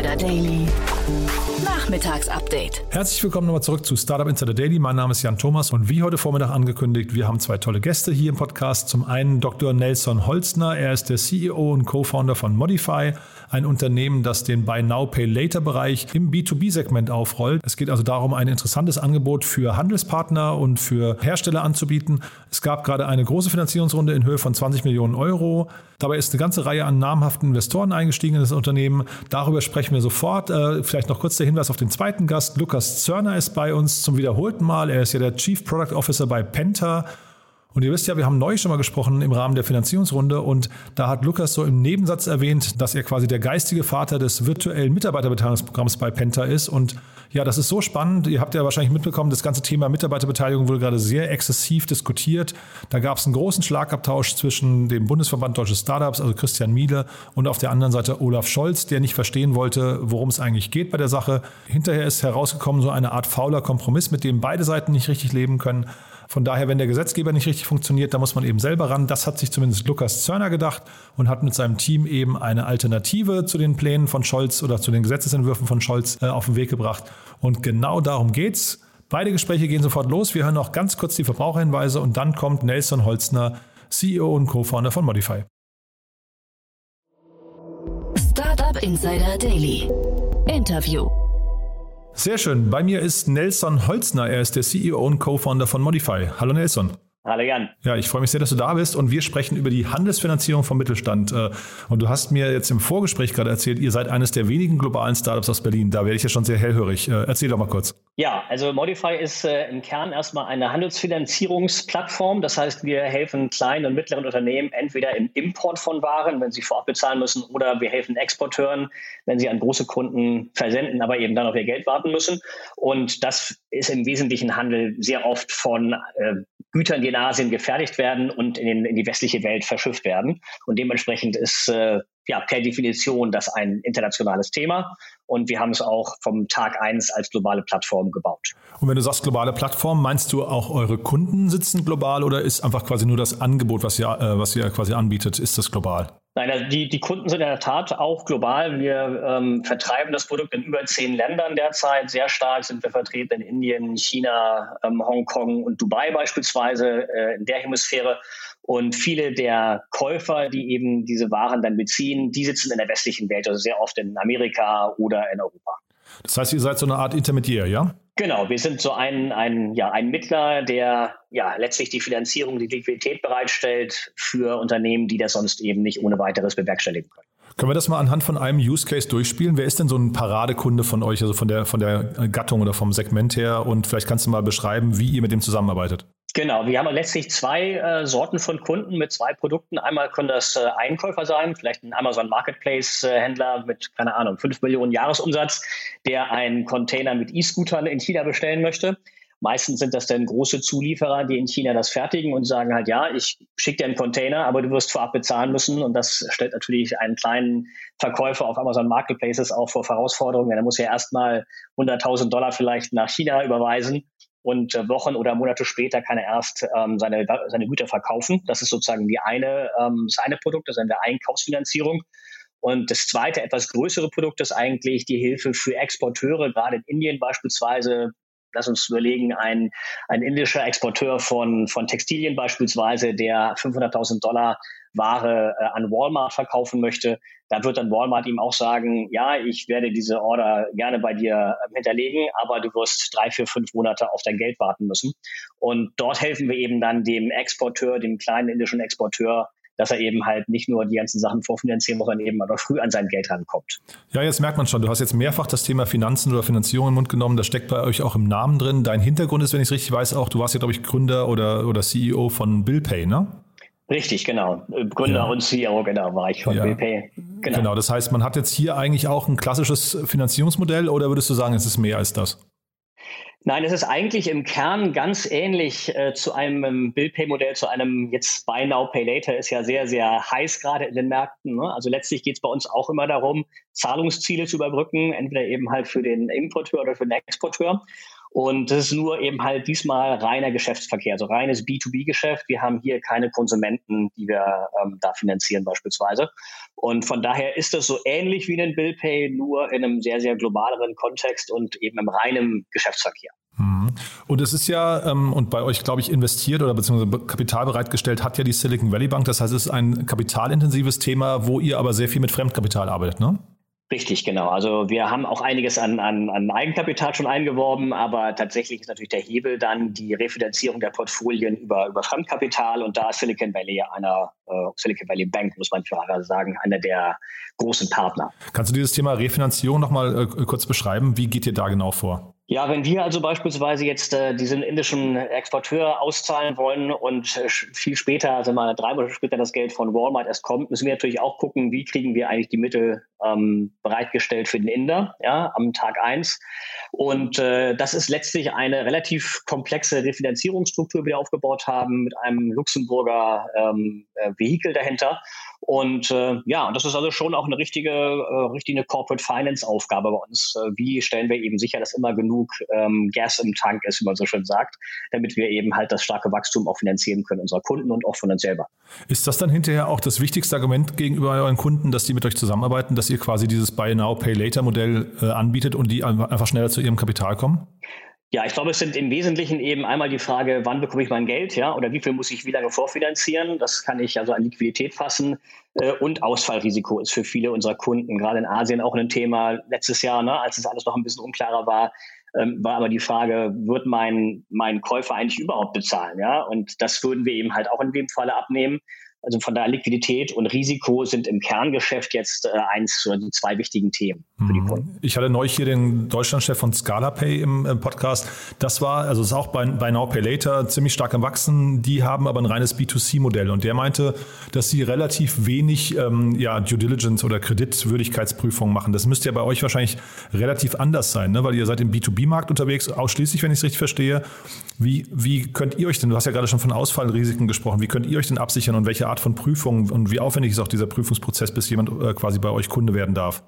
Insider Daily. Nachmittagsupdate. Herzlich willkommen nochmal zurück zu Startup Insider Daily. Mein Name ist Jan Thomas und wie heute Vormittag angekündigt, wir haben zwei tolle Gäste hier im Podcast. Zum einen Dr. Nelson Holzner. Er ist der CEO und Co-Founder von Modify, ein Unternehmen, das den Buy Now Pay Later Bereich im B2B-Segment aufrollt. Es geht also darum, ein interessantes Angebot für Handelspartner und für Hersteller anzubieten. Es gab gerade eine große Finanzierungsrunde in Höhe von 20 Millionen Euro. Dabei ist eine ganze Reihe an namhaften Investoren eingestiegen in das Unternehmen. Darüber sprechen wir sofort. Äh, vielleicht noch kurz der Hinweis auf den zweiten Gast. Lukas Zörner ist bei uns zum wiederholten Mal. Er ist ja der Chief Product Officer bei Penta. Und ihr wisst ja, wir haben neu schon mal gesprochen im Rahmen der Finanzierungsrunde und da hat Lukas so im Nebensatz erwähnt, dass er quasi der geistige Vater des virtuellen Mitarbeiterbeteiligungsprogramms bei Penta ist. Und ja, das ist so spannend. Ihr habt ja wahrscheinlich mitbekommen, das ganze Thema Mitarbeiterbeteiligung wurde gerade sehr exzessiv diskutiert. Da gab es einen großen Schlagabtausch zwischen dem Bundesverband Deutsche Startups, also Christian Miele, und auf der anderen Seite Olaf Scholz, der nicht verstehen wollte, worum es eigentlich geht bei der Sache. Hinterher ist herausgekommen so eine Art fauler Kompromiss, mit dem beide Seiten nicht richtig leben können. Von daher, wenn der Gesetzgeber nicht richtig funktioniert, da muss man eben selber ran. Das hat sich zumindest Lukas Zörner gedacht und hat mit seinem Team eben eine Alternative zu den Plänen von Scholz oder zu den Gesetzesentwürfen von Scholz äh, auf den Weg gebracht. Und genau darum geht's. Beide Gespräche gehen sofort los. Wir hören noch ganz kurz die Verbraucherhinweise und dann kommt Nelson Holzner, CEO und Co-Founder von Modify. Startup Insider Daily. Interview. Sehr schön. Bei mir ist Nelson Holzner. Er ist der CEO und Co-Founder von Modify. Hallo Nelson. Hallo Jan. Ja, ich freue mich sehr, dass du da bist und wir sprechen über die Handelsfinanzierung vom Mittelstand. Äh, und du hast mir jetzt im Vorgespräch gerade erzählt, ihr seid eines der wenigen globalen Startups aus Berlin. Da werde ich ja schon sehr hellhörig. Äh, erzähl doch mal kurz. Ja, also Modify ist äh, im Kern erstmal eine Handelsfinanzierungsplattform. Das heißt, wir helfen kleinen und mittleren Unternehmen entweder im Import von Waren, wenn sie vorab bezahlen müssen, oder wir helfen Exporteuren, wenn sie an große Kunden versenden, aber eben dann auf ihr Geld warten müssen. Und das ist im wesentlichen Handel sehr oft von äh, Gütern, die in Asien gefertigt werden und in, in die westliche Welt verschifft werden. Und dementsprechend ist äh, ja per Definition das ein internationales Thema. Und wir haben es auch vom Tag eins als globale Plattform gebaut. Und wenn du sagst globale Plattform, meinst du auch eure Kunden sitzen global oder ist einfach quasi nur das Angebot, was ihr, äh, was ihr quasi anbietet, ist das global? Nein, also die, die Kunden sind in der Tat auch global. Wir ähm, vertreiben das Produkt in über zehn Ländern derzeit. Sehr stark sind wir vertreten in Indien, China, ähm, Hongkong und Dubai beispielsweise äh, in der Hemisphäre. Und viele der Käufer, die eben diese Waren dann beziehen, die sitzen in der westlichen Welt, also sehr oft in Amerika oder in Europa. Das heißt, ihr seid so eine Art Intermediär, ja? Genau, wir sind so ein, ein, ja, ein Mittler, der ja letztlich die Finanzierung, die Liquidität bereitstellt für Unternehmen, die das sonst eben nicht ohne weiteres bewerkstelligen können. Können wir das mal anhand von einem Use Case durchspielen? Wer ist denn so ein Paradekunde von euch, also von der, von der Gattung oder vom Segment her? Und vielleicht kannst du mal beschreiben, wie ihr mit dem zusammenarbeitet. Genau, wir haben letztlich zwei äh, Sorten von Kunden mit zwei Produkten. Einmal können das äh, Einkäufer sein, vielleicht ein Amazon Marketplace äh, mit, keine Ahnung, fünf Millionen Jahresumsatz, der einen Container mit E-Scootern in China bestellen möchte. Meistens sind das dann große Zulieferer, die in China das fertigen und sagen halt, ja, ich schicke dir einen Container, aber du wirst vorab bezahlen müssen. Und das stellt natürlich einen kleinen Verkäufer auf Amazon Marketplaces auch vor Herausforderungen. Er muss ja erstmal 100.000 Dollar vielleicht nach China überweisen und äh, Wochen oder Monate später kann er erst ähm, seine, seine Güter verkaufen. Das ist sozusagen die eine, ähm, das eine Produkt, das ist eine Einkaufsfinanzierung. Und das zweite, etwas größere Produkt ist eigentlich die Hilfe für Exporteure, gerade in Indien beispielsweise. Lass uns überlegen, ein, ein indischer Exporteur von, von Textilien beispielsweise, der 500.000 Dollar Ware äh, an Walmart verkaufen möchte, da wird dann Walmart ihm auch sagen, ja, ich werde diese Order gerne bei dir äh, hinterlegen, aber du wirst drei, vier, fünf Monate auf dein Geld warten müssen. Und dort helfen wir eben dann dem Exporteur, dem kleinen indischen Exporteur, dass er eben halt nicht nur die ganzen Sachen vorfinanzieren sondern eben aber früh an sein Geld rankommt. Ja, jetzt merkt man schon, du hast jetzt mehrfach das Thema Finanzen oder Finanzierung im Mund genommen. Das steckt bei euch auch im Namen drin. Dein Hintergrund ist, wenn ich es richtig weiß, auch, du warst ja, glaube ich, Gründer oder, oder CEO von BillPay, ne? Richtig, genau. Gründer ja. und CEO, genau, war ich von ja. BP. Genau. genau, das heißt, man hat jetzt hier eigentlich auch ein klassisches Finanzierungsmodell oder würdest du sagen, es ist mehr als das? Nein, es ist eigentlich im Kern ganz ähnlich äh, zu einem ähm, Bill-Pay-Modell, zu einem jetzt Buy Now, Pay Later ist ja sehr, sehr heiß gerade in den Märkten. Ne? Also letztlich geht es bei uns auch immer darum, Zahlungsziele zu überbrücken, entweder eben halt für den Importeur oder für den Exporteur. Und das ist nur eben halt diesmal reiner Geschäftsverkehr, also reines B2B-Geschäft. Wir haben hier keine Konsumenten, die wir ähm, da finanzieren beispielsweise. Und von daher ist das so ähnlich wie ein Bill Pay, nur in einem sehr, sehr globaleren Kontext und eben im reinen Geschäftsverkehr. Mhm. Und es ist ja, ähm, und bei euch, glaube ich, investiert oder beziehungsweise Kapital bereitgestellt hat ja die Silicon Valley Bank. Das heißt, es ist ein kapitalintensives Thema, wo ihr aber sehr viel mit Fremdkapital arbeitet, ne? Richtig, genau. Also wir haben auch einiges an, an, an Eigenkapital schon eingeworben, aber tatsächlich ist natürlich der Hebel dann die Refinanzierung der Portfolien über, über Fremdkapital und da ist Silicon Valley einer, äh, Silicon Valley Bank, muss man fairerweise sagen, einer der großen Partner. Kannst du dieses Thema Refinanzierung nochmal äh, kurz beschreiben? Wie geht ihr da genau vor? Ja, wenn wir also beispielsweise jetzt äh, diesen indischen Exporteur auszahlen wollen und äh, viel später, also mal drei Monate später das Geld von Walmart erst kommt, müssen wir natürlich auch gucken, wie kriegen wir eigentlich die Mittel ähm, bereitgestellt für den Inder ja, am Tag eins. Und äh, das ist letztlich eine relativ komplexe Refinanzierungsstruktur, die wir aufgebaut haben mit einem Luxemburger ähm, äh, Vehikel dahinter. Und äh, ja, und das ist also schon auch eine richtige, äh, richtige Corporate Finance Aufgabe bei uns. Äh, wie stellen wir eben sicher, dass immer genug ähm, Gas im Tank ist, wie man so schön sagt, damit wir eben halt das starke Wachstum auch finanzieren können unserer Kunden und auch von uns selber. Ist das dann hinterher auch das wichtigste Argument gegenüber euren Kunden, dass die mit euch zusammenarbeiten, dass ihr quasi dieses Buy Now, Pay Later Modell äh, anbietet und die einfach schneller zu ihrem Kapital kommen? Ja, ich glaube, es sind im Wesentlichen eben einmal die Frage, wann bekomme ich mein Geld, ja, oder wie viel muss ich wie lange vorfinanzieren? Das kann ich also an Liquidität fassen. Äh, und Ausfallrisiko ist für viele unserer Kunden, gerade in Asien, auch ein Thema. Letztes Jahr, ne, als es alles noch ein bisschen unklarer war, ähm, war aber die Frage, wird mein, mein Käufer eigentlich überhaupt bezahlen, ja? Und das würden wir eben halt auch in dem Falle abnehmen. Also von daher Liquidität und Risiko sind im Kerngeschäft jetzt äh, eins oder die zwei wichtigen Themen für die mhm. Kunden. Ich hatte neulich hier den Deutschlandchef von ScalaPay im, im Podcast. Das war, also ist auch bei, bei Now Pay Later ziemlich stark am Wachsen. Die haben aber ein reines B2C-Modell und der meinte, dass sie relativ wenig ähm, ja, Due Diligence oder Kreditwürdigkeitsprüfung machen. Das müsste ja bei euch wahrscheinlich relativ anders sein, ne? weil ihr seid im B2B-Markt unterwegs, ausschließlich, wenn ich es richtig verstehe. Wie, wie könnt ihr euch denn, du hast ja gerade schon von Ausfallrisiken gesprochen, wie könnt ihr euch denn absichern und welche Art von Prüfung und wie aufwendig ist auch dieser Prüfungsprozess, bis jemand äh, quasi bei euch Kunde werden darf?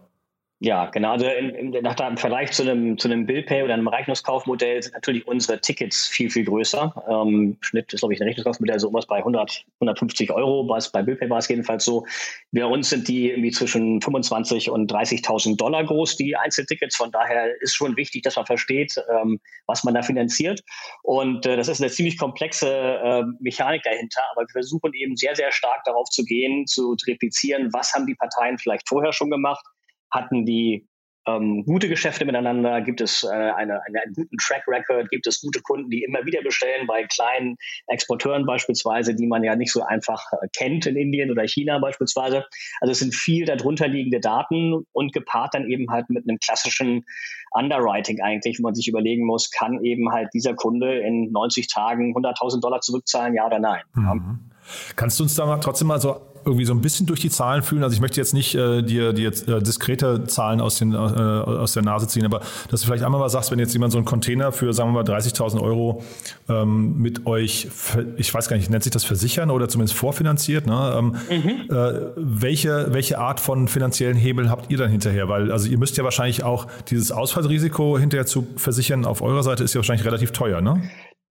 Ja, genau. Also in, in, nach dem Vergleich zu einem, zu einem Billpay oder einem Rechnungskaufmodell sind natürlich unsere Tickets viel, viel größer. Ähm, Schnitt ist, glaube ich, ein Rechnungskaufmodell so irgendwas bei 100, 150 Euro. Bei, bei Billpay war es jedenfalls so. Bei uns sind die irgendwie zwischen 25 und 30.000 Dollar groß, die Einzeltickets. Von daher ist schon wichtig, dass man versteht, ähm, was man da finanziert. Und äh, das ist eine ziemlich komplexe äh, Mechanik dahinter. Aber wir versuchen eben sehr, sehr stark darauf zu gehen, zu replizieren, was haben die Parteien vielleicht vorher schon gemacht hatten die ähm, gute Geschäfte miteinander? Gibt es äh, eine, eine, einen guten Track Record? Gibt es gute Kunden, die immer wieder bestellen bei kleinen Exporteuren beispielsweise, die man ja nicht so einfach äh, kennt in Indien oder China beispielsweise? Also es sind viel darunter liegende Daten und gepaart dann eben halt mit einem klassischen Underwriting eigentlich, wo man sich überlegen muss, kann eben halt dieser Kunde in 90 Tagen 100.000 Dollar zurückzahlen, ja oder nein? Mhm. Kannst du uns da mal trotzdem mal so irgendwie so ein bisschen durch die Zahlen fühlen. Also ich möchte jetzt nicht äh, dir, dir jetzt, äh, diskrete Zahlen aus, den, äh, aus der Nase ziehen, aber dass du vielleicht einmal mal sagst, wenn jetzt jemand so einen Container für, sagen wir mal, 30.000 Euro ähm, mit euch, ich weiß gar nicht, nennt sich das versichern oder zumindest vorfinanziert, ne? Ähm, mhm. äh, welche, welche Art von finanziellen Hebel habt ihr dann hinterher? Weil also ihr müsst ja wahrscheinlich auch dieses Ausfallsrisiko hinterher zu versichern auf eurer Seite ist ja wahrscheinlich relativ teuer, ne?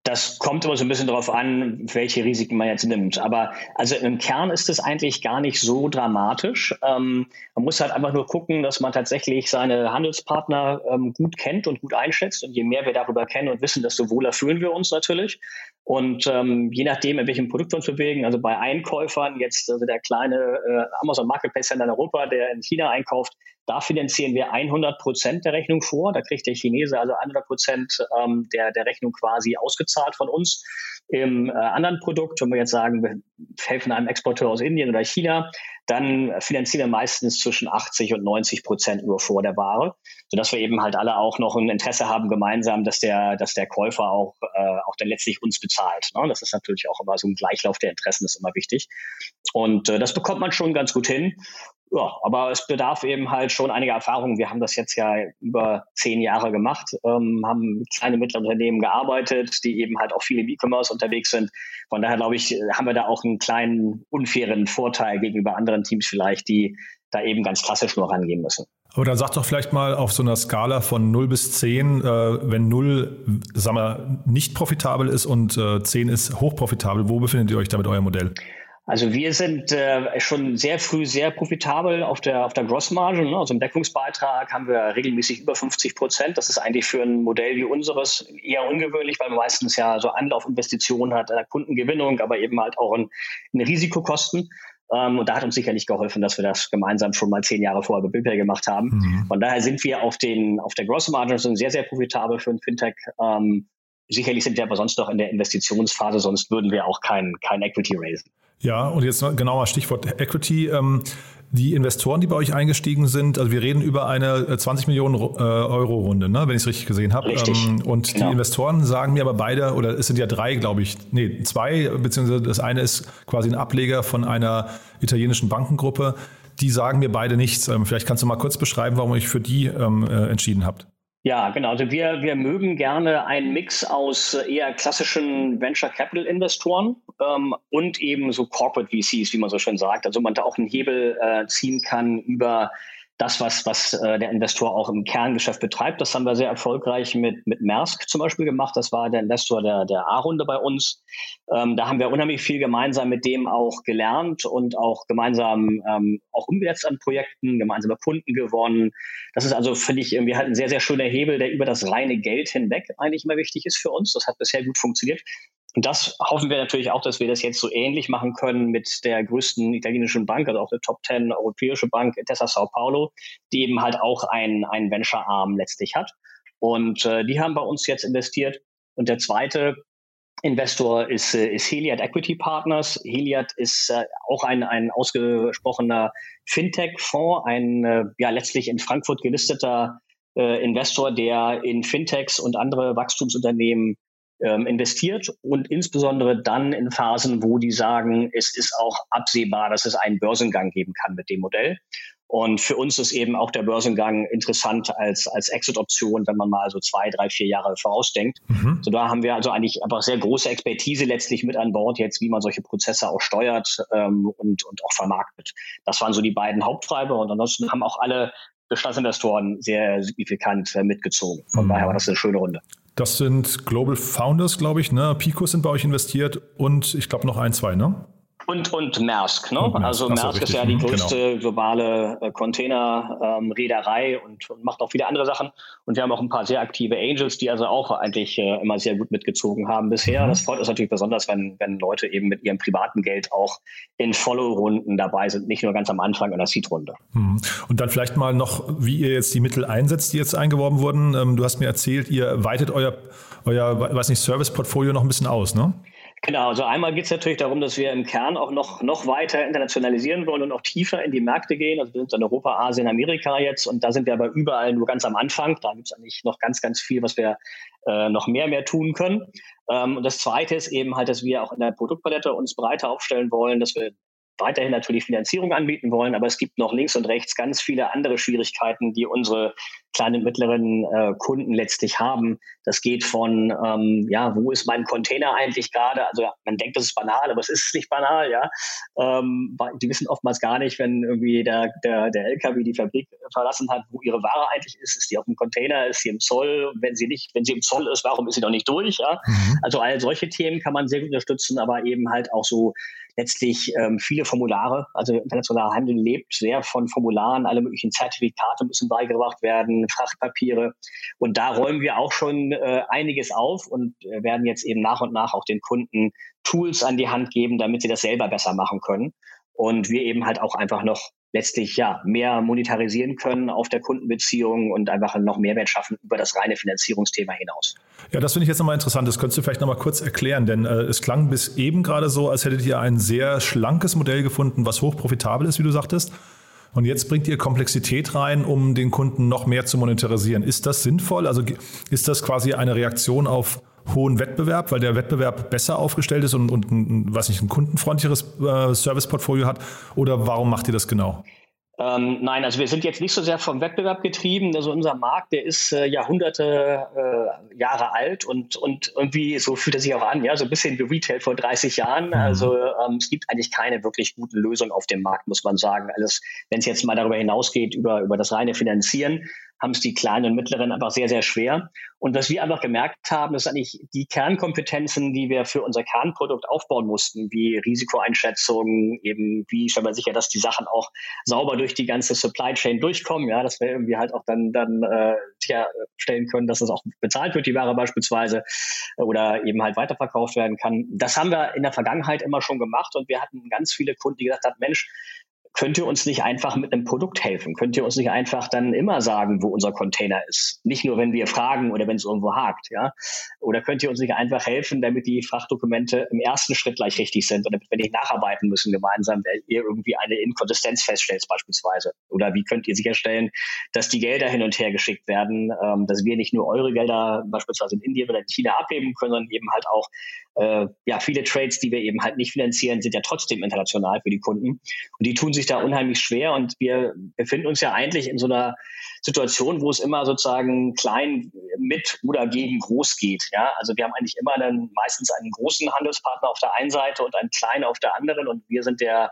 Das kommt immer so ein bisschen darauf an, welche Risiken man jetzt nimmt. Aber also im Kern ist es eigentlich gar nicht so dramatisch. Ähm, man muss halt einfach nur gucken, dass man tatsächlich seine Handelspartner ähm, gut kennt und gut einschätzt. Und je mehr wir darüber kennen und wissen, desto wohler fühlen wir uns natürlich. Und ähm, je nachdem, in welchem Produkt wir uns bewegen, also bei Einkäufern, jetzt also der kleine äh, Amazon Marketplace in Europa, der in China einkauft, da finanzieren wir 100 Prozent der Rechnung vor. Da kriegt der Chinese also 100 Prozent ähm, der, der Rechnung quasi ausgezahlt von uns. Im äh, anderen Produkt, wenn wir jetzt sagen, wir helfen einem Exporteur aus Indien oder China, dann finanzieren wir meistens zwischen 80 und 90 Prozent nur vor der Ware, sodass wir eben halt alle auch noch ein Interesse haben gemeinsam, dass der, dass der Käufer auch, äh, auch dann letztlich uns bezahlt. Ne? Das ist natürlich auch immer so ein Gleichlauf der Interessen, ist immer wichtig. Und äh, das bekommt man schon ganz gut hin. Ja, aber es bedarf eben halt schon einiger Erfahrung. Wir haben das jetzt ja über zehn Jahre gemacht, ähm, haben mit kleinen mittleren Unternehmen gearbeitet, die eben halt auch viel im E-Commerce unterwegs sind. Von daher glaube ich, haben wir da auch einen kleinen unfairen Vorteil gegenüber anderen Teams vielleicht, die da eben ganz klassisch nur rangehen müssen. Aber dann sag doch vielleicht mal auf so einer Skala von 0 bis 10, äh, wenn 0 sagen wir, nicht profitabel ist und äh, 10 ist hochprofitabel, wo befindet ihr euch da mit eurem Modell? Also wir sind äh, schon sehr früh sehr profitabel auf der, auf der Grossmarge. Ne? Also im Deckungsbeitrag haben wir regelmäßig über 50 Prozent. Das ist eigentlich für ein Modell wie unseres eher ungewöhnlich, weil man meistens ja so Anlaufinvestitionen hat, eine Kundengewinnung, aber eben halt auch ein, eine Risikokosten. Ähm, und da hat uns sicherlich geholfen, dass wir das gemeinsam schon mal zehn Jahre vorher bei Billpay gemacht haben. Mhm. Von daher sind wir auf, den, auf der Gross Margin sind sehr, sehr profitabel für ein Fintech. Ähm, sicherlich sind wir aber sonst noch in der Investitionsphase, sonst würden wir auch kein, kein Equity raisen. Ja, und jetzt genauer Stichwort Equity. Ähm, die Investoren, die bei euch eingestiegen sind, also wir reden über eine 20 äh, Millionen äh, Euro Runde, ne, wenn ich es richtig gesehen habe. Richtig. Ähm, und genau. die Investoren sagen mir aber beide, oder es sind ja drei, glaube ich, nee, zwei, beziehungsweise das eine ist quasi ein Ableger von einer italienischen Bankengruppe. Die sagen mir beide nichts. Ähm, vielleicht kannst du mal kurz beschreiben, warum ihr euch für die ähm, äh, entschieden habt. Ja, genau. Also wir, wir mögen gerne einen Mix aus eher klassischen Venture Capital Investoren ähm, und eben so Corporate VCs, wie man so schön sagt. Also man da auch einen Hebel äh, ziehen kann über das, was, was äh, der Investor auch im Kerngeschäft betreibt. Das haben wir sehr erfolgreich mit, mit Maersk zum Beispiel gemacht. Das war der Investor der, der A-Runde bei uns. Ähm, da haben wir unheimlich viel gemeinsam mit dem auch gelernt und auch gemeinsam ähm, auch umgesetzt an Projekten, gemeinsame Kunden gewonnen. Das ist also, finde ich, irgendwie halt ein sehr, sehr schöner Hebel, der über das reine Geld hinweg eigentlich immer wichtig ist für uns. Das hat bisher gut funktioniert. Und das hoffen wir natürlich auch, dass wir das jetzt so ähnlich machen können mit der größten italienischen Bank, also auch der Top 10 europäische Bank, Intesa Sao Paulo, die eben halt auch einen, einen Venture-Arm letztlich hat. Und äh, die haben bei uns jetzt investiert. Und der zweite Investor ist, äh, ist Heliad Equity Partners. Heliad ist äh, auch ein, ein ausgesprochener Fintech-Fonds, ein äh, ja letztlich in Frankfurt gelisteter äh, Investor, der in Fintechs und andere Wachstumsunternehmen ähm, investiert und insbesondere dann in Phasen, wo die sagen, es ist auch absehbar, dass es einen Börsengang geben kann mit dem Modell. Und für uns ist eben auch der Börsengang interessant als, als Exit-Option, wenn man mal so zwei, drei, vier Jahre vorausdenkt. Mhm. So da haben wir also eigentlich einfach sehr große Expertise letztlich mit an Bord jetzt, wie man solche Prozesse auch steuert ähm, und, und auch vermarktet. Das waren so die beiden Haupttreiber und ansonsten haben auch alle Bestandsinvestoren sehr signifikant äh, mitgezogen. Von mhm. daher war das eine schöne Runde. Das sind Global Founders, glaube ich, ne? Pico sind bei euch investiert und ich glaube noch ein, zwei, ne? Und, und Maersk. Ne? Und Maersk. Also Maersk ist ja die mhm, größte genau. globale äh, Container-Reederei ähm, und, und, macht auch viele andere Sachen. Und wir haben auch ein paar sehr aktive Angels, die also auch eigentlich äh, immer sehr gut mitgezogen haben bisher. Mhm. Das freut uns natürlich besonders, wenn, wenn Leute eben mit ihrem privaten Geld auch in Follow-Runden dabei sind, nicht nur ganz am Anfang in der Seed-Runde. Mhm. Und dann vielleicht mal noch, wie ihr jetzt die Mittel einsetzt, die jetzt eingeworben wurden. Ähm, du hast mir erzählt, ihr weitet euer, euer weiß nicht, Service-Portfolio noch ein bisschen aus, ne? Genau, also einmal geht es natürlich darum, dass wir im Kern auch noch, noch weiter internationalisieren wollen und auch tiefer in die Märkte gehen. Also wir sind in Europa, Asien, Amerika jetzt und da sind wir aber überall nur ganz am Anfang. Da gibt es eigentlich noch ganz, ganz viel, was wir äh, noch mehr, mehr tun können. Ähm, und das Zweite ist eben halt, dass wir auch in der Produktpalette uns breiter aufstellen wollen, dass wir weiterhin natürlich Finanzierung anbieten wollen, aber es gibt noch links und rechts ganz viele andere Schwierigkeiten, die unsere kleinen und mittleren äh, Kunden letztlich haben. Das geht von, ähm, ja, wo ist mein Container eigentlich gerade? Also man denkt, das ist banal, aber es ist nicht banal, ja. Ähm, die wissen oftmals gar nicht, wenn irgendwie der, der, der LKW die Fabrik verlassen hat, wo ihre Ware eigentlich ist. Ist die auf dem Container? Ist sie im Zoll? Wenn sie nicht, wenn sie im Zoll ist, warum ist sie noch nicht durch? Ja? Mhm. Also all solche Themen kann man sehr gut unterstützen, aber eben halt auch so letztlich ähm, viele Formulare. Also internationaler Handel lebt sehr von Formularen, alle möglichen Zertifikate müssen beigebracht werden, Frachtpapiere. Und da räumen wir auch schon äh, einiges auf und äh, werden jetzt eben nach und nach auch den Kunden Tools an die Hand geben, damit sie das selber besser machen können. Und wir eben halt auch einfach noch letztlich ja mehr monetarisieren können auf der Kundenbeziehung und einfach noch Mehrwert schaffen über das reine Finanzierungsthema hinaus. Ja, das finde ich jetzt nochmal interessant. Das könntest du vielleicht nochmal kurz erklären, denn äh, es klang bis eben gerade so, als hättet ihr ein sehr schlankes Modell gefunden, was hochprofitabel ist, wie du sagtest. Und jetzt bringt ihr Komplexität rein, um den Kunden noch mehr zu monetarisieren. Ist das sinnvoll? Also ist das quasi eine Reaktion auf hohen Wettbewerb, weil der Wettbewerb besser aufgestellt ist und, und ein, was nicht, ein kundenfreundlicheres äh, Serviceportfolio hat? Oder warum macht ihr das genau? Ähm, nein, also wir sind jetzt nicht so sehr vom Wettbewerb getrieben. Also unser Markt, der ist äh, Jahrhunderte äh, Jahre alt und, und irgendwie so fühlt er sich auch an, ja, so ein bisschen wie Retail vor 30 Jahren. Mhm. Also ähm, es gibt eigentlich keine wirklich guten Lösungen auf dem Markt, muss man sagen. Alles, wenn es jetzt mal darüber hinausgeht, über, über das reine Finanzieren, haben es die kleinen und mittleren einfach sehr, sehr schwer. Und was wir einfach gemerkt haben, ist eigentlich die Kernkompetenzen, die wir für unser Kernprodukt aufbauen mussten, wie Risikoeinschätzung, eben wie stellen wir sicher, dass die Sachen auch sauber durch die ganze Supply Chain durchkommen, ja, dass wir irgendwie halt auch dann, dann äh, sicherstellen können, dass das auch bezahlt wird, die Ware beispielsweise, oder eben halt weiterverkauft werden kann. Das haben wir in der Vergangenheit immer schon gemacht und wir hatten ganz viele Kunden, die gesagt haben, Mensch, könnt ihr uns nicht einfach mit einem Produkt helfen? Könnt ihr uns nicht einfach dann immer sagen, wo unser Container ist? Nicht nur, wenn wir fragen oder wenn es irgendwo hakt, ja? Oder könnt ihr uns nicht einfach helfen, damit die Frachtdokumente im ersten Schritt gleich richtig sind und damit wir nicht nacharbeiten müssen gemeinsam, weil ihr irgendwie eine Inkonsistenz feststellt beispielsweise? Oder wie könnt ihr sicherstellen, dass die Gelder hin und her geschickt werden, ähm, dass wir nicht nur eure Gelder beispielsweise in Indien oder in China abheben können, sondern eben halt auch äh, ja, viele Trades, die wir eben halt nicht finanzieren, sind ja trotzdem international für die Kunden. Und die tun sich da unheimlich schwer. Und wir befinden uns ja eigentlich in so einer Situation, wo es immer sozusagen klein mit oder gegen groß geht. Ja, also wir haben eigentlich immer dann meistens einen großen Handelspartner auf der einen Seite und einen kleinen auf der anderen. Und wir sind der,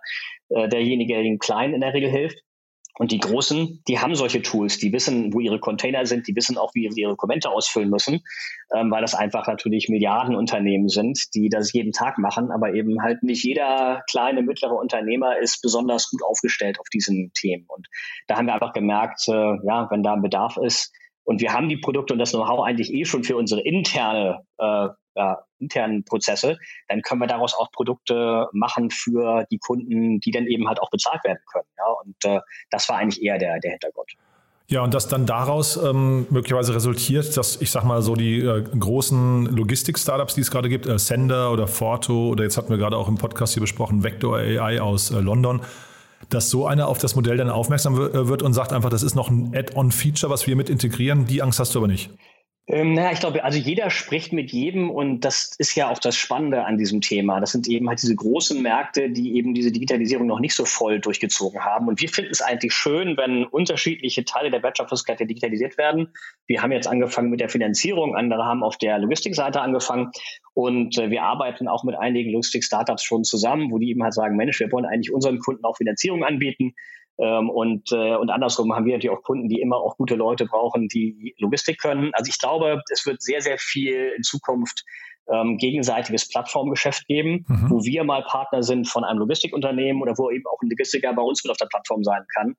äh, derjenige, der den Kleinen in der Regel hilft. Und die Großen, die haben solche Tools, die wissen, wo ihre Container sind, die wissen auch, wie sie ihre Dokumente ausfüllen müssen, ähm, weil das einfach natürlich Milliardenunternehmen sind, die das jeden Tag machen, aber eben halt nicht jeder kleine, mittlere Unternehmer ist besonders gut aufgestellt auf diesen Themen. Und da haben wir einfach gemerkt, äh, ja, wenn da ein Bedarf ist, und wir haben die Produkte und das Know-how eigentlich eh schon für unsere interne, äh, ja, internen Prozesse, dann können wir daraus auch Produkte machen für die Kunden, die dann eben halt auch bezahlt werden können. Ja? Und äh, das war eigentlich eher der, der Hintergrund. Ja, und dass dann daraus ähm, möglicherweise resultiert, dass ich sag mal so die äh, großen Logistik-Startups, die es gerade gibt, äh, Sender oder Forto oder jetzt hatten wir gerade auch im Podcast hier besprochen, Vector AI aus äh, London, dass so einer auf das Modell dann aufmerksam äh, wird und sagt einfach, das ist noch ein Add-on-Feature, was wir mit integrieren. Die Angst hast du aber nicht. Ähm, naja, ich glaube, also jeder spricht mit jedem und das ist ja auch das Spannende an diesem Thema. Das sind eben halt diese großen Märkte, die eben diese Digitalisierung noch nicht so voll durchgezogen haben. Und wir finden es eigentlich schön, wenn unterschiedliche Teile der Wirtschaftlichkeit digitalisiert werden. Wir haben jetzt angefangen mit der Finanzierung, andere haben auf der Logistikseite angefangen und äh, wir arbeiten auch mit einigen Logistik-Startups schon zusammen, wo die eben halt sagen, Mensch, wir wollen eigentlich unseren Kunden auch Finanzierung anbieten. Ähm, und, äh, und andersrum haben wir natürlich auch Kunden, die immer auch gute Leute brauchen, die Logistik können. Also ich glaube, es wird sehr, sehr viel in Zukunft ähm, gegenseitiges Plattformgeschäft geben, mhm. wo wir mal Partner sind von einem Logistikunternehmen oder wo eben auch ein Logistiker bei uns mit auf der Plattform sein kann.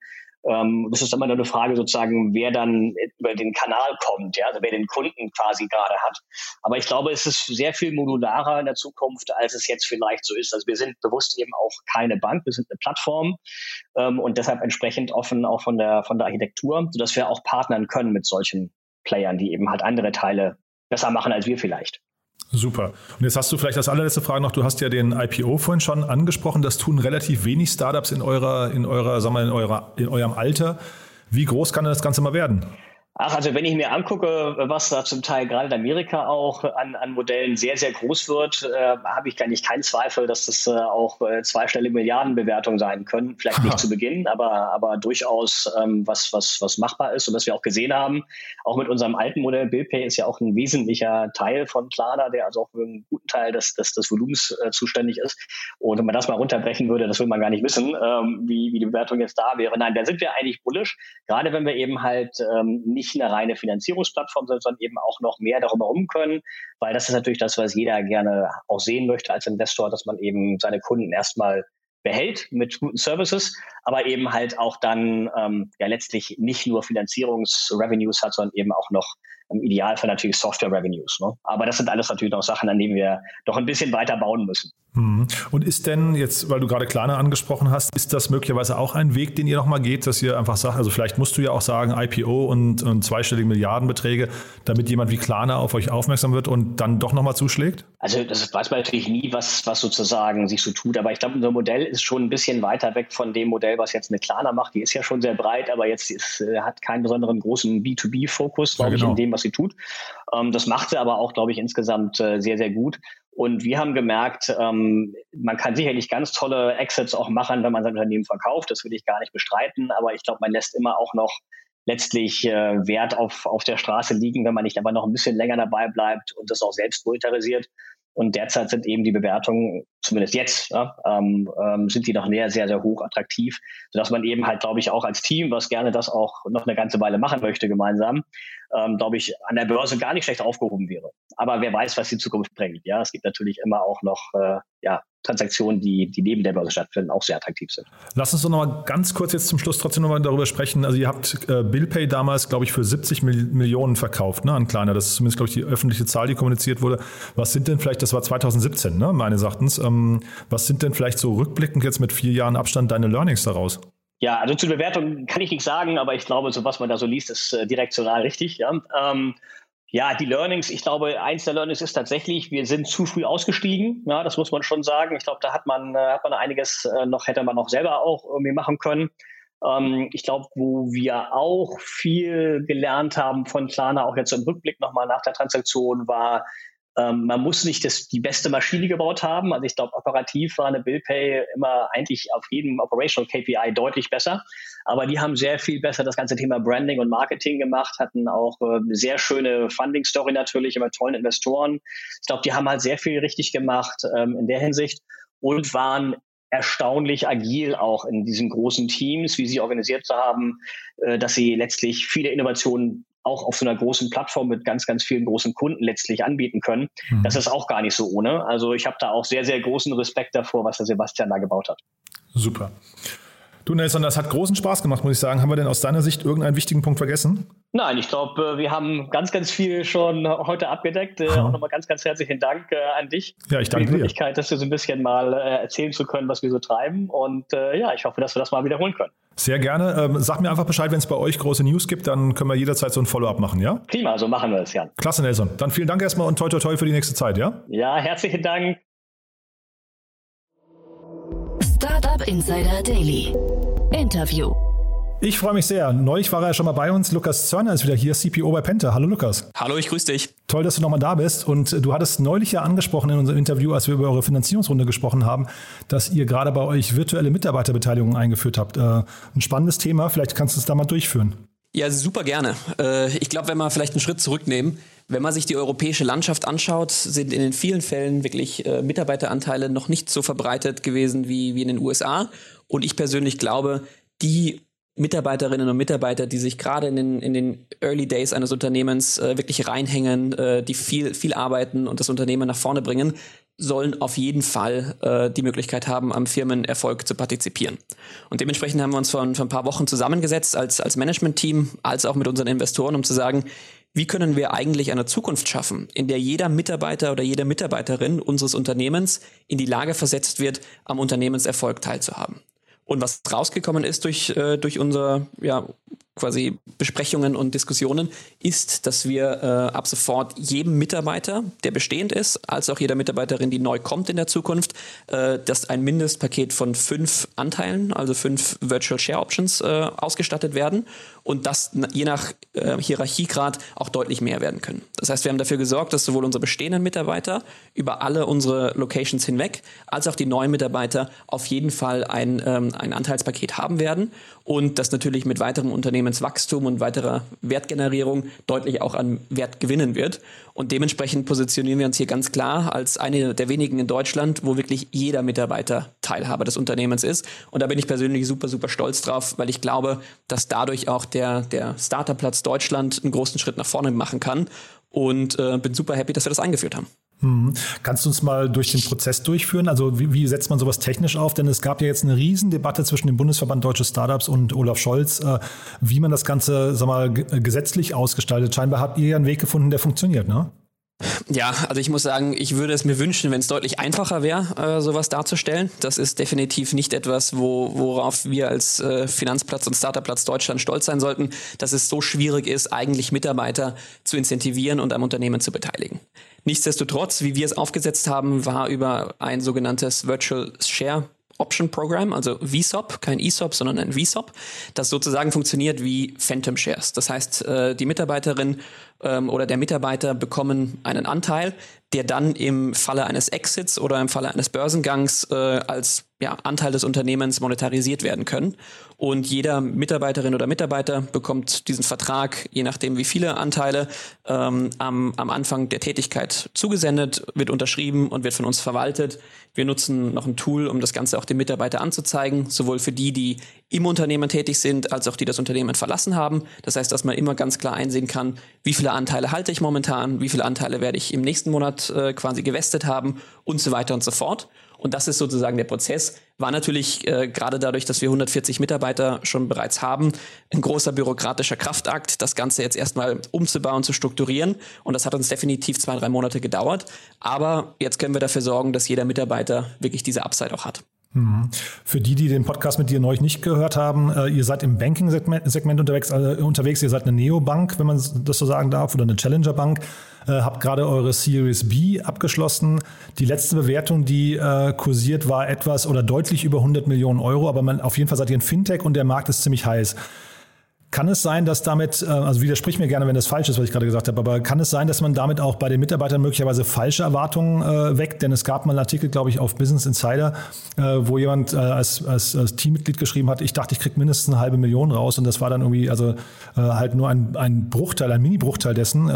Ähm, das ist immer nur eine Frage sozusagen, wer dann über den Kanal kommt, ja, also wer den Kunden quasi gerade hat. Aber ich glaube, es ist sehr viel modularer in der Zukunft, als es jetzt vielleicht so ist. Also wir sind bewusst eben auch keine Bank, wir sind eine Plattform ähm, und deshalb entsprechend offen auch von der, von der Architektur, sodass wir auch partnern können mit solchen Playern, die eben halt andere Teile besser machen als wir vielleicht. Super. Und jetzt hast du vielleicht als allerletzte Frage noch, du hast ja den IPO vorhin schon angesprochen, das tun relativ wenig Startups in eurer, in eurer, sagen wir, in eurer, in eurem Alter. Wie groß kann das Ganze mal werden? Ach, also wenn ich mir angucke, was da zum Teil gerade in Amerika auch an, an Modellen sehr, sehr groß wird, äh, habe ich gar nicht keinen Zweifel, dass das äh, auch äh, zweistellige Milliardenbewertungen sein können. Vielleicht nicht zu Beginn, aber, aber durchaus ähm, was, was, was machbar ist und was wir auch gesehen haben. Auch mit unserem alten Modell BillPay ist ja auch ein wesentlicher Teil von Klarna, der also auch für einen guten Teil des, des, des Volumens äh, zuständig ist. Und wenn man das mal runterbrechen würde, das will man gar nicht wissen, ähm, wie, wie die Bewertung jetzt da wäre. Nein, da sind wir eigentlich bullish, gerade wenn wir eben halt ähm, nicht nicht eine reine Finanzierungsplattform sind, sondern eben auch noch mehr darüber um können, weil das ist natürlich das, was jeder gerne auch sehen möchte als Investor, dass man eben seine Kunden erstmal behält mit guten Services, aber eben halt auch dann ähm, ja letztlich nicht nur Finanzierungsrevenues hat, sondern eben auch noch im Idealfall natürlich Software-Revenues. Ne? Aber das sind alles natürlich noch Sachen, an denen wir doch ein bisschen weiter bauen müssen. Mhm. Und ist denn jetzt, weil du gerade Klarna angesprochen hast, ist das möglicherweise auch ein Weg, den ihr nochmal geht, dass ihr einfach sagt, also vielleicht musst du ja auch sagen, IPO und, und zweistellige Milliardenbeträge, damit jemand wie Klarna auf euch aufmerksam wird und dann doch nochmal zuschlägt? Also das weiß man natürlich nie, was, was sozusagen sich so tut, aber ich glaube, unser Modell ist schon ein bisschen weiter weg von dem Modell, was jetzt eine Klarna macht. Die ist ja schon sehr breit, aber jetzt ist, äh, hat keinen besonderen großen B2B-Fokus, glaube ja, genau. ich, in dem, was sie tut. Ähm, das macht sie aber auch, glaube ich, insgesamt äh, sehr, sehr gut. Und wir haben gemerkt, ähm, man kann sicherlich ganz tolle Exits auch machen, wenn man sein Unternehmen verkauft. Das will ich gar nicht bestreiten. Aber ich glaube, man lässt immer auch noch letztlich äh, Wert auf, auf der Straße liegen, wenn man nicht aber noch ein bisschen länger dabei bleibt und das auch selbst monetarisiert. Und derzeit sind eben die Bewertungen, zumindest jetzt, ja, ähm, ähm, sind die noch sehr, sehr, sehr hoch attraktiv, sodass man eben halt, glaube ich, auch als Team, was gerne das auch noch eine ganze Weile machen möchte gemeinsam, ähm, glaube ich, an der Börse gar nicht schlecht aufgehoben wäre. Aber wer weiß, was die Zukunft bringt. Ja, es gibt natürlich immer auch noch äh, ja, Transaktionen, die, die neben der Börse stattfinden, auch sehr attraktiv sind. Lass uns doch noch mal ganz kurz jetzt zum Schluss trotzdem noch mal darüber sprechen. Also ihr habt äh, BillPay damals, glaube ich, für 70 Mil Millionen verkauft, ne, an kleiner. Das ist zumindest, glaube ich, die öffentliche Zahl, die kommuniziert wurde. Was sind denn vielleicht, das war 2017, ne, meines Erachtens, ähm, was sind denn vielleicht so rückblickend jetzt mit vier Jahren Abstand deine Learnings daraus? Ja, also zur Bewertung kann ich nichts sagen, aber ich glaube, so was man da so liest, ist äh, direktional richtig. Ja. Ähm, ja, die Learnings, ich glaube, eins der Learnings ist tatsächlich, wir sind zu früh ausgestiegen. Ja, das muss man schon sagen. Ich glaube, da hat man, äh, hat man einiges äh, noch, hätte man noch selber auch irgendwie machen können. Ähm, ich glaube, wo wir auch viel gelernt haben von Klarna, auch jetzt im Rückblick nochmal nach der Transaktion, war, ähm, man muss nicht das, die beste Maschine gebaut haben. Also ich glaube, operativ war eine BillPay immer eigentlich auf jedem Operational KPI deutlich besser. Aber die haben sehr viel besser das ganze Thema Branding und Marketing gemacht, hatten auch äh, eine sehr schöne Funding-Story natürlich, immer tollen Investoren. Ich glaube, die haben halt sehr viel richtig gemacht ähm, in der Hinsicht und waren erstaunlich agil auch in diesen großen Teams, wie sie organisiert haben, äh, dass sie letztlich viele Innovationen auch auf so einer großen Plattform mit ganz, ganz vielen großen Kunden letztlich anbieten können. Mhm. Das ist auch gar nicht so ohne. Also ich habe da auch sehr, sehr großen Respekt davor, was der Sebastian da gebaut hat. Super. Du Nelson, das hat großen Spaß gemacht, muss ich sagen. Haben wir denn aus deiner Sicht irgendeinen wichtigen Punkt vergessen? Nein, ich glaube, äh, wir haben ganz, ganz viel schon heute abgedeckt. Äh, auch nochmal ganz, ganz herzlichen Dank äh, an dich. Ja, ich danke dir. Die Möglichkeit, dass wir so ein bisschen mal erzählen zu können, was wir so treiben. Und ja, ich hoffe, dass wir das mal wiederholen können. Sehr gerne. Ähm, sag mir einfach Bescheid, wenn es bei euch große News gibt, dann können wir jederzeit so ein Follow-up machen, ja? Prima, so machen wir es, Jan. Klasse, Nelson. Dann vielen Dank erstmal und toi toi toi für die nächste Zeit, ja? Ja, herzlichen Dank. Startup Insider Daily. Interview. Ich freue mich sehr. Neulich war er ja schon mal bei uns. Lukas Zörner ist wieder hier, CPO bei Penta. Hallo Lukas. Hallo, ich grüße dich. Toll, dass du nochmal da bist. Und du hattest neulich ja angesprochen in unserem Interview, als wir über eure Finanzierungsrunde gesprochen haben, dass ihr gerade bei euch virtuelle Mitarbeiterbeteiligung eingeführt habt. Äh, ein spannendes Thema. Vielleicht kannst du es da mal durchführen. Ja, super gerne. Äh, ich glaube, wenn wir vielleicht einen Schritt zurücknehmen, wenn man sich die europäische Landschaft anschaut, sind in den vielen Fällen wirklich äh, Mitarbeiteranteile noch nicht so verbreitet gewesen wie, wie in den USA. Und ich persönlich glaube, die Mitarbeiterinnen und Mitarbeiter, die sich gerade in den, in den Early Days eines Unternehmens äh, wirklich reinhängen, äh, die viel, viel arbeiten und das Unternehmen nach vorne bringen, sollen auf jeden Fall äh, die Möglichkeit haben, am Firmenerfolg zu partizipieren. Und dementsprechend haben wir uns vor, vor ein paar Wochen zusammengesetzt als, als Management-Team, als auch mit unseren Investoren, um zu sagen, wie können wir eigentlich eine Zukunft schaffen, in der jeder Mitarbeiter oder jede Mitarbeiterin unseres Unternehmens in die Lage versetzt wird, am Unternehmenserfolg teilzuhaben. Und was rausgekommen ist durch, äh, durch unser ja, quasi Besprechungen und Diskussionen, ist, dass wir äh, ab sofort jedem Mitarbeiter, der bestehend ist, als auch jeder Mitarbeiterin, die neu kommt in der Zukunft, äh, dass ein Mindestpaket von fünf Anteilen, also fünf Virtual Share Options, äh, ausgestattet werden und das je nach äh, Hierarchiegrad auch deutlich mehr werden können. Das heißt, wir haben dafür gesorgt, dass sowohl unsere bestehenden Mitarbeiter über alle unsere Locations hinweg, als auch die neuen Mitarbeiter auf jeden Fall ein, ähm, ein Anteilspaket haben werden und das natürlich mit weiterem Unternehmenswachstum und weiterer Wertgenerierung deutlich auch an Wert gewinnen wird. Und dementsprechend positionieren wir uns hier ganz klar als eine der wenigen in Deutschland, wo wirklich jeder Mitarbeiter Teilhaber des Unternehmens ist. Und da bin ich persönlich super, super stolz drauf, weil ich glaube, dass dadurch auch der, der Starterplatz Deutschland einen großen Schritt nach vorne machen kann. Und äh, bin super happy, dass wir das eingeführt haben. Mhm. Kannst du uns mal durch den Prozess durchführen? Also wie, wie, setzt man sowas technisch auf? Denn es gab ja jetzt eine Riesendebatte zwischen dem Bundesverband Deutsche Startups und Olaf Scholz, äh, wie man das Ganze sag mal, gesetzlich ausgestaltet. Scheinbar habt ihr ja einen Weg gefunden, der funktioniert, ne? Ja, also ich muss sagen, ich würde es mir wünschen, wenn es deutlich einfacher wäre, äh, sowas darzustellen. Das ist definitiv nicht etwas, wo, worauf wir als äh, Finanzplatz und Startupplatz Deutschland stolz sein sollten, dass es so schwierig ist, eigentlich Mitarbeiter zu incentivieren und am Unternehmen zu beteiligen. Nichtsdestotrotz, wie wir es aufgesetzt haben, war über ein sogenanntes Virtual Share Option Program, also VSOP, kein ESOP, sondern ein VSOP, das sozusagen funktioniert wie Phantom Shares. Das heißt, äh, die Mitarbeiterin ähm, oder der Mitarbeiter bekommen einen Anteil, der dann im Falle eines Exits oder im Falle eines Börsengangs äh, als ja, Anteil des Unternehmens monetarisiert werden können. Und jeder Mitarbeiterin oder Mitarbeiter bekommt diesen Vertrag, je nachdem wie viele Anteile, ähm, am, am Anfang der Tätigkeit zugesendet, wird unterschrieben und wird von uns verwaltet. Wir nutzen noch ein Tool, um das Ganze auch dem Mitarbeiter anzuzeigen, sowohl für die, die im Unternehmen tätig sind, als auch die das Unternehmen verlassen haben. Das heißt, dass man immer ganz klar einsehen kann, wie viele Anteile halte ich momentan, wie viele Anteile werde ich im nächsten Monat äh, quasi gewestet haben und so weiter und so fort. Und das ist sozusagen der Prozess. War natürlich äh, gerade dadurch, dass wir 140 Mitarbeiter schon bereits haben, ein großer bürokratischer Kraftakt, das Ganze jetzt erstmal umzubauen, zu strukturieren. Und das hat uns definitiv zwei, drei Monate gedauert. Aber jetzt können wir dafür sorgen, dass jeder Mitarbeiter wirklich diese Upside auch hat. Mhm. Für die, die den Podcast mit dir neulich nicht gehört haben, äh, ihr seid im Banking-Segment unterwegs, also unterwegs, ihr seid eine Neobank, wenn man das so sagen darf, oder eine Challenger-Bank, äh, habt gerade eure Series B abgeschlossen. Die letzte Bewertung, die kursiert, war etwas oder deutlich über 100 Millionen Euro, aber man, auf jeden Fall seid ihr ein Fintech und der Markt ist ziemlich heiß. Kann es sein, dass damit, äh, also widersprich mir gerne, wenn das falsch ist, was ich gerade gesagt habe, aber kann es sein, dass man damit auch bei den Mitarbeitern möglicherweise falsche Erwartungen äh, weckt? Denn es gab mal einen Artikel, glaube ich, auf Business Insider, äh, wo jemand äh, als, als, als Teammitglied geschrieben hat, ich dachte, ich krieg mindestens eine halbe Million raus und das war dann irgendwie, also äh, halt nur ein, ein Bruchteil, ein Mini-Bruchteil dessen.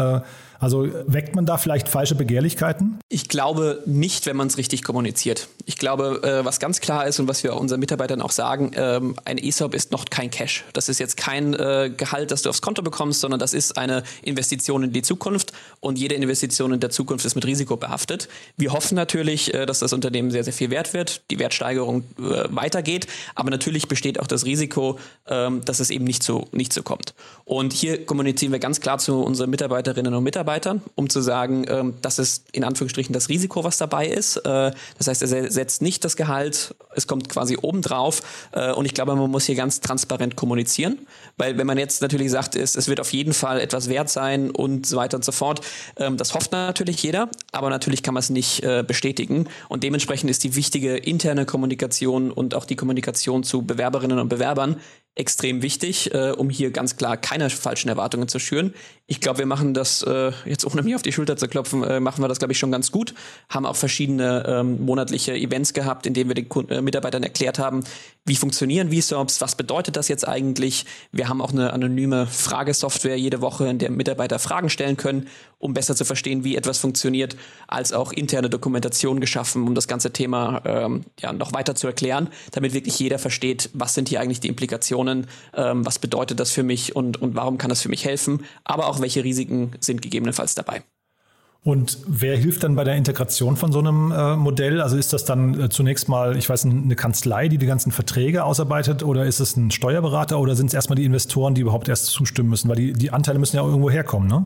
Also weckt man da vielleicht falsche Begehrlichkeiten? Ich glaube nicht, wenn man es richtig kommuniziert. Ich glaube, äh, was ganz klar ist und was wir unseren Mitarbeitern auch sagen, ähm, ein ESOP ist noch kein Cash. Das ist jetzt kein äh, Gehalt, das du aufs Konto bekommst, sondern das ist eine Investition in die Zukunft und jede Investition in der Zukunft ist mit Risiko behaftet. Wir hoffen natürlich, äh, dass das Unternehmen sehr, sehr viel wert wird, die Wertsteigerung äh, weitergeht, aber natürlich besteht auch das Risiko, ähm, dass es eben nicht so, nicht so kommt. Und hier kommunizieren wir ganz klar zu unseren Mitarbeiterinnen und Mitarbeitern, Mitarbeitern, um zu sagen, ähm, das ist in Anführungsstrichen das Risiko, was dabei ist. Äh, das heißt, er setzt nicht das Gehalt, es kommt quasi obendrauf. Äh, und ich glaube, man muss hier ganz transparent kommunizieren, weil wenn man jetzt natürlich sagt, es, es wird auf jeden Fall etwas wert sein und so weiter und so fort, ähm, das hofft natürlich jeder, aber natürlich kann man es nicht äh, bestätigen. Und dementsprechend ist die wichtige interne Kommunikation und auch die Kommunikation zu Bewerberinnen und Bewerbern extrem wichtig, äh, um hier ganz klar keine falschen Erwartungen zu schüren. Ich glaube, wir machen das äh, jetzt ohne mir auf die Schulter zu klopfen, äh, machen wir das glaube ich schon ganz gut. Haben auch verschiedene ähm, monatliche Events gehabt, in denen wir den Kunden, äh, Mitarbeitern erklärt haben, wie funktionieren VSOPs, was bedeutet das jetzt eigentlich. Wir haben auch eine anonyme Fragesoftware jede Woche, in der Mitarbeiter Fragen stellen können, um besser zu verstehen, wie etwas funktioniert, als auch interne Dokumentation geschaffen, um das ganze Thema ähm, ja noch weiter zu erklären, damit wirklich jeder versteht, was sind hier eigentlich die Implikationen ähm, was bedeutet das für mich und, und warum kann das für mich helfen, aber auch welche Risiken sind gegebenenfalls dabei. Und wer hilft dann bei der Integration von so einem äh, Modell? Also ist das dann äh, zunächst mal, ich weiß, eine Kanzlei, die die ganzen Verträge ausarbeitet oder ist es ein Steuerberater oder sind es erstmal die Investoren, die überhaupt erst zustimmen müssen? Weil die, die Anteile müssen ja auch irgendwo herkommen, ne?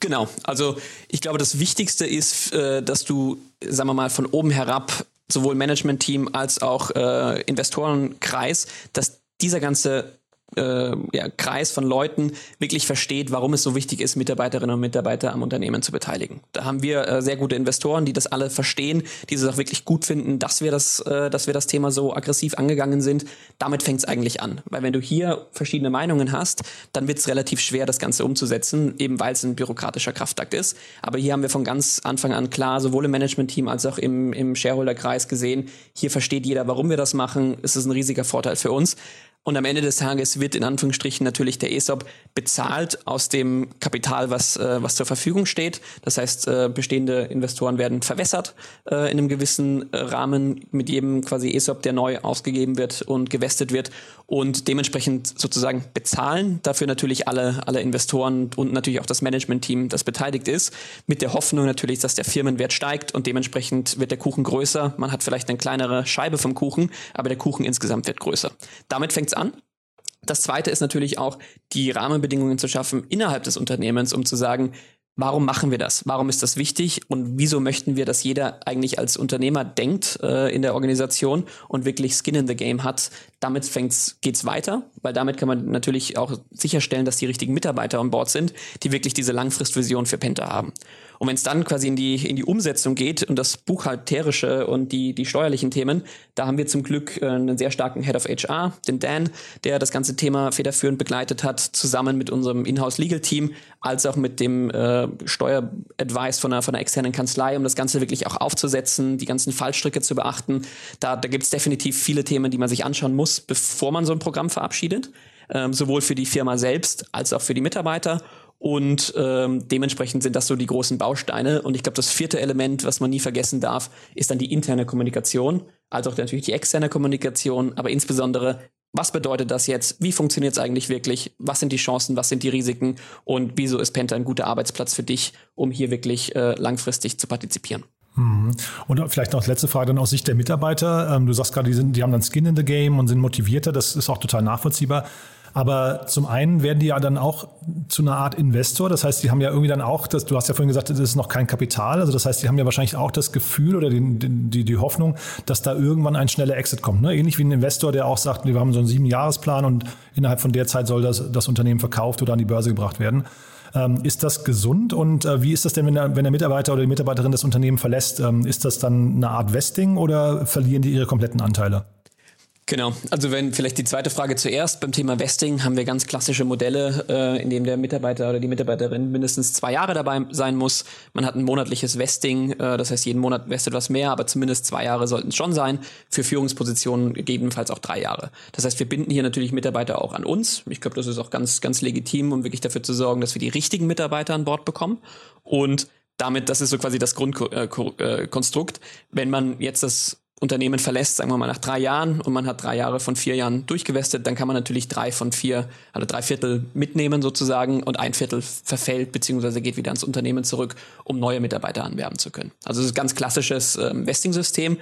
Genau, also ich glaube, das Wichtigste ist, äh, dass du, sagen wir mal, von oben herab sowohl Management-Team als auch äh, Investorenkreis, dass dieser ganze äh, ja, Kreis von Leuten wirklich versteht, warum es so wichtig ist, Mitarbeiterinnen und Mitarbeiter am Unternehmen zu beteiligen. Da haben wir äh, sehr gute Investoren, die das alle verstehen, die es auch wirklich gut finden, dass wir das, äh, dass wir das Thema so aggressiv angegangen sind. Damit fängt es eigentlich an. Weil wenn du hier verschiedene Meinungen hast, dann wird es relativ schwer, das Ganze umzusetzen, eben weil es ein bürokratischer Kraftakt ist. Aber hier haben wir von ganz Anfang an klar, sowohl im Management-Team als auch im, im Shareholder-Kreis gesehen, hier versteht jeder, warum wir das machen. Es ist ein riesiger Vorteil für uns. Und am Ende des Tages wird in Anführungsstrichen natürlich der ESOP bezahlt aus dem Kapital, was, äh, was zur Verfügung steht. Das heißt, äh, bestehende Investoren werden verwässert äh, in einem gewissen äh, Rahmen mit jedem quasi ESOP, der neu ausgegeben wird und gewestet wird und dementsprechend sozusagen bezahlen. Dafür natürlich alle, alle Investoren und natürlich auch das Management-Team, das beteiligt ist, mit der Hoffnung natürlich, dass der Firmenwert steigt und dementsprechend wird der Kuchen größer. Man hat vielleicht eine kleinere Scheibe vom Kuchen, aber der Kuchen insgesamt wird größer. Damit fängt an. Das zweite ist natürlich auch, die Rahmenbedingungen zu schaffen innerhalb des Unternehmens, um zu sagen, Warum machen wir das? Warum ist das wichtig? Und wieso möchten wir, dass jeder eigentlich als Unternehmer denkt äh, in der Organisation und wirklich Skin in the Game hat, Damit fängt's, geht's weiter, weil damit kann man natürlich auch sicherstellen, dass die richtigen Mitarbeiter an Bord sind, die wirklich diese Langfristvision für Penta haben. Und wenn es dann quasi in die, in die Umsetzung geht und das Buchhalterische und die, die steuerlichen Themen, da haben wir zum Glück äh, einen sehr starken Head of HR, den Dan, der das ganze Thema federführend begleitet hat, zusammen mit unserem Inhouse Legal Team, als auch mit dem äh, Steueradvice von einer, von einer externen Kanzlei, um das Ganze wirklich auch aufzusetzen, die ganzen Fallstricke zu beachten. Da, da gibt es definitiv viele Themen, die man sich anschauen muss, bevor man so ein Programm verabschiedet. Ähm, sowohl für die Firma selbst als auch für die Mitarbeiter. Und ähm, dementsprechend sind das so die großen Bausteine. Und ich glaube, das vierte Element, was man nie vergessen darf, ist dann die interne Kommunikation, also auch natürlich die externe Kommunikation, aber insbesondere, was bedeutet das jetzt? Wie funktioniert es eigentlich wirklich? Was sind die Chancen? Was sind die Risiken? Und wieso ist Penta ein guter Arbeitsplatz für dich, um hier wirklich äh, langfristig zu partizipieren? Mhm. Und vielleicht noch letzte Frage dann aus Sicht der Mitarbeiter. Ähm, du sagst gerade, die, sind, die haben dann Skin in the Game und sind motivierter. Das ist auch total nachvollziehbar. Aber zum einen werden die ja dann auch zu einer Art Investor. Das heißt, die haben ja irgendwie dann auch, das, du hast ja vorhin gesagt, das ist noch kein Kapital. Also das heißt, die haben ja wahrscheinlich auch das Gefühl oder die, die, die Hoffnung, dass da irgendwann ein schneller Exit kommt. Ne? Ähnlich wie ein Investor, der auch sagt, wir haben so einen Siebenjahresplan und innerhalb von der Zeit soll das, das Unternehmen verkauft oder an die Börse gebracht werden. Ähm, ist das gesund und äh, wie ist das denn, wenn der, wenn der Mitarbeiter oder die Mitarbeiterin das Unternehmen verlässt? Ähm, ist das dann eine Art Vesting oder verlieren die ihre kompletten Anteile? Genau, also wenn vielleicht die zweite Frage zuerst, beim Thema Vesting haben wir ganz klassische Modelle, äh, in dem der Mitarbeiter oder die Mitarbeiterin mindestens zwei Jahre dabei sein muss. Man hat ein monatliches Vesting, äh, das heißt jeden Monat vestet was mehr, aber zumindest zwei Jahre sollten es schon sein. Für Führungspositionen gegebenenfalls auch drei Jahre. Das heißt, wir binden hier natürlich Mitarbeiter auch an uns. Ich glaube, das ist auch ganz, ganz legitim, um wirklich dafür zu sorgen, dass wir die richtigen Mitarbeiter an Bord bekommen. Und damit, das ist so quasi das Grundkonstrukt. Äh, Wenn man jetzt das Unternehmen verlässt, sagen wir mal nach drei Jahren und man hat drei Jahre von vier Jahren durchgewestet, dann kann man natürlich drei von vier, also drei Viertel mitnehmen sozusagen und ein Viertel verfällt beziehungsweise geht wieder ans Unternehmen zurück, um neue Mitarbeiter anwerben zu können. Also es ist ein ganz klassisches ähm, Vesting-System.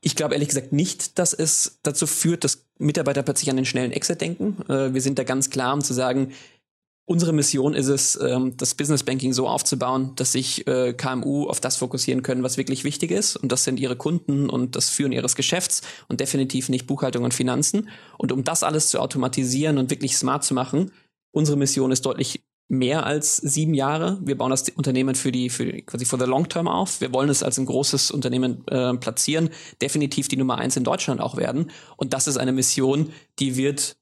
Ich glaube ehrlich gesagt nicht, dass es dazu führt, dass Mitarbeiter plötzlich an den schnellen Exit denken. Äh, wir sind da ganz klar, um zu sagen, Unsere Mission ist es, ähm, das Business Banking so aufzubauen, dass sich äh, KMU auf das fokussieren können, was wirklich wichtig ist. Und das sind ihre Kunden und das Führen ihres Geschäfts und definitiv nicht Buchhaltung und Finanzen. Und um das alles zu automatisieren und wirklich smart zu machen, unsere Mission ist deutlich mehr als sieben Jahre. Wir bauen das Unternehmen für die, für quasi for the long term auf. Wir wollen es als ein großes Unternehmen äh, platzieren, definitiv die Nummer eins in Deutschland auch werden. Und das ist eine Mission, die wird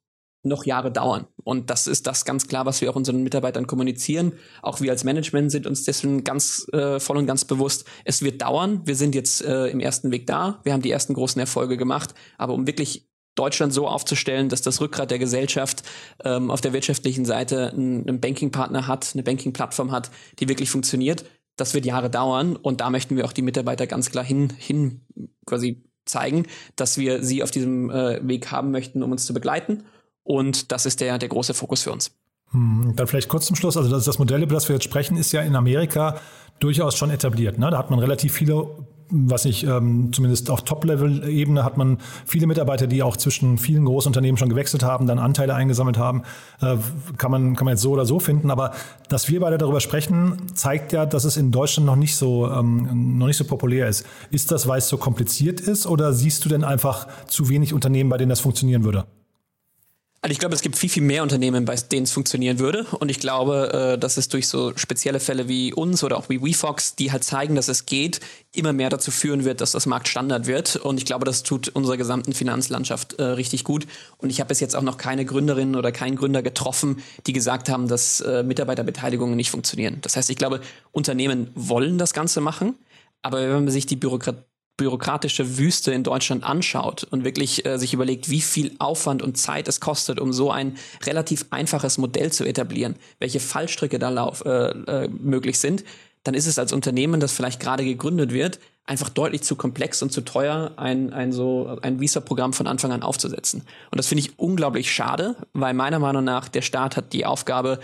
noch Jahre dauern. Und das ist das ganz klar, was wir auch unseren Mitarbeitern kommunizieren. Auch wir als Management sind uns dessen ganz äh, voll und ganz bewusst. Es wird dauern. Wir sind jetzt äh, im ersten Weg da. Wir haben die ersten großen Erfolge gemacht. Aber um wirklich Deutschland so aufzustellen, dass das Rückgrat der Gesellschaft ähm, auf der wirtschaftlichen Seite einen, einen Banking-Partner hat, eine Banking-Plattform hat, die wirklich funktioniert, das wird Jahre dauern. Und da möchten wir auch die Mitarbeiter ganz klar hin, hin quasi zeigen, dass wir sie auf diesem äh, Weg haben möchten, um uns zu begleiten und das ist der, der große Fokus für uns. Hm, dann vielleicht kurz zum Schluss. Also das, das Modell, über das wir jetzt sprechen, ist ja in Amerika durchaus schon etabliert. Ne? Da hat man relativ viele, was ich ähm, zumindest auf Top-Level-Ebene hat man viele Mitarbeiter, die auch zwischen vielen großen Unternehmen schon gewechselt haben, dann Anteile eingesammelt haben. Äh, kann, man, kann man jetzt so oder so finden. Aber dass wir beide darüber sprechen, zeigt ja, dass es in Deutschland noch nicht so, ähm, noch nicht so populär ist. Ist das, weil es so kompliziert ist oder siehst du denn einfach zu wenig Unternehmen, bei denen das funktionieren würde? Also ich glaube, es gibt viel, viel mehr Unternehmen, bei denen es funktionieren würde. Und ich glaube, äh, dass es durch so spezielle Fälle wie uns oder auch wie WeFox, die halt zeigen, dass es geht, immer mehr dazu führen wird, dass das Marktstandard wird. Und ich glaube, das tut unserer gesamten Finanzlandschaft äh, richtig gut. Und ich habe bis jetzt auch noch keine Gründerin oder keinen Gründer getroffen, die gesagt haben, dass äh, Mitarbeiterbeteiligungen nicht funktionieren. Das heißt, ich glaube, Unternehmen wollen das Ganze machen. Aber wenn man sich die Bürokratie bürokratische Wüste in Deutschland anschaut und wirklich äh, sich überlegt, wie viel Aufwand und Zeit es kostet, um so ein relativ einfaches Modell zu etablieren, welche Fallstricke da lauf, äh, äh, möglich sind, dann ist es als Unternehmen, das vielleicht gerade gegründet wird, einfach deutlich zu komplex und zu teuer, ein, ein so ein Visa-Programm von Anfang an aufzusetzen. Und das finde ich unglaublich schade, weil meiner Meinung nach der Staat hat die Aufgabe,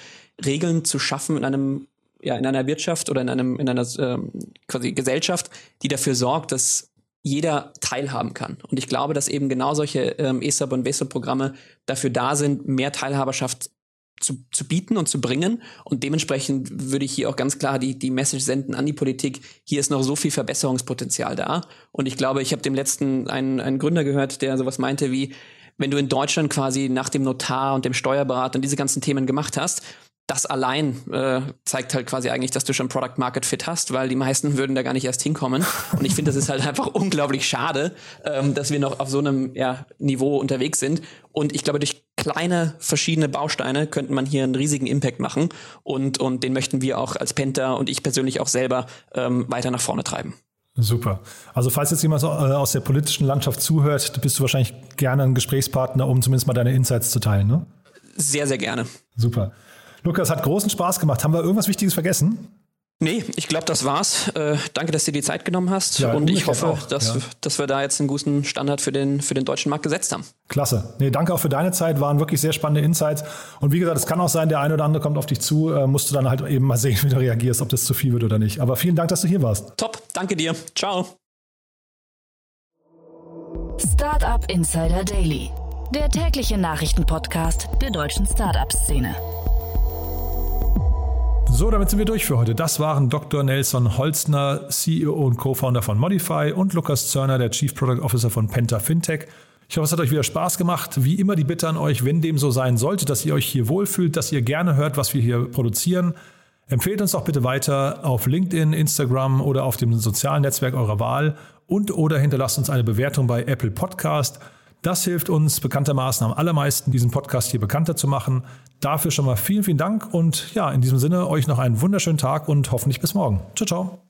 Regeln zu schaffen in einem ja, in einer Wirtschaft oder in einem, in einer ähm, quasi Gesellschaft, die dafür sorgt, dass jeder teilhaben kann. Und ich glaube, dass eben genau solche ähm, ESAP und WESOP-Programme dafür da sind, mehr Teilhaberschaft zu, zu bieten und zu bringen. Und dementsprechend würde ich hier auch ganz klar die, die Message senden an die Politik, hier ist noch so viel Verbesserungspotenzial da. Und ich glaube, ich habe dem letzten einen, einen Gründer gehört, der sowas meinte wie, wenn du in Deutschland quasi nach dem Notar und dem Steuerberater und diese ganzen Themen gemacht hast, das allein äh, zeigt halt quasi eigentlich, dass du schon Product Market Fit hast, weil die meisten würden da gar nicht erst hinkommen. Und ich finde, das ist halt einfach unglaublich schade, ähm, dass wir noch auf so einem ja, Niveau unterwegs sind. Und ich glaube, durch kleine verschiedene Bausteine könnte man hier einen riesigen Impact machen. Und, und den möchten wir auch als Penta und ich persönlich auch selber ähm, weiter nach vorne treiben. Super. Also falls jetzt jemand äh, aus der politischen Landschaft zuhört, bist du wahrscheinlich gerne ein Gesprächspartner, um zumindest mal deine Insights zu teilen, ne? Sehr, sehr gerne. Super. Lukas, hat großen Spaß gemacht. Haben wir irgendwas Wichtiges vergessen? Nee, ich glaube, das war's. Äh, danke, dass du dir die Zeit genommen hast. Ja, und ich hoffe, auch, dass, ja. dass wir da jetzt einen guten Standard für den, für den deutschen Markt gesetzt haben. Klasse. Nee, danke auch für deine Zeit. Waren wirklich sehr spannende Insights. Und wie gesagt, es kann auch sein, der eine oder andere kommt auf dich zu. Äh, musst du dann halt eben mal sehen, wie du reagierst, ob das zu viel wird oder nicht. Aber vielen Dank, dass du hier warst. Top. Danke dir. Ciao. Startup Insider Daily. Der tägliche Nachrichtenpodcast der deutschen Startup-Szene. So, damit sind wir durch für heute. Das waren Dr. Nelson Holzner, CEO und Co-Founder von Modify und Lukas Zörner, der Chief Product Officer von Penta Fintech. Ich hoffe, es hat euch wieder Spaß gemacht. Wie immer die Bitte an euch, wenn dem so sein sollte, dass ihr euch hier wohlfühlt, dass ihr gerne hört, was wir hier produzieren. Empfehlt uns doch bitte weiter auf LinkedIn, Instagram oder auf dem sozialen Netzwerk eurer Wahl und oder hinterlasst uns eine Bewertung bei Apple Podcast. Das hilft uns bekanntermaßen am allermeisten, diesen Podcast hier bekannter zu machen. Dafür schon mal vielen, vielen Dank und ja, in diesem Sinne euch noch einen wunderschönen Tag und hoffentlich bis morgen. Ciao, ciao.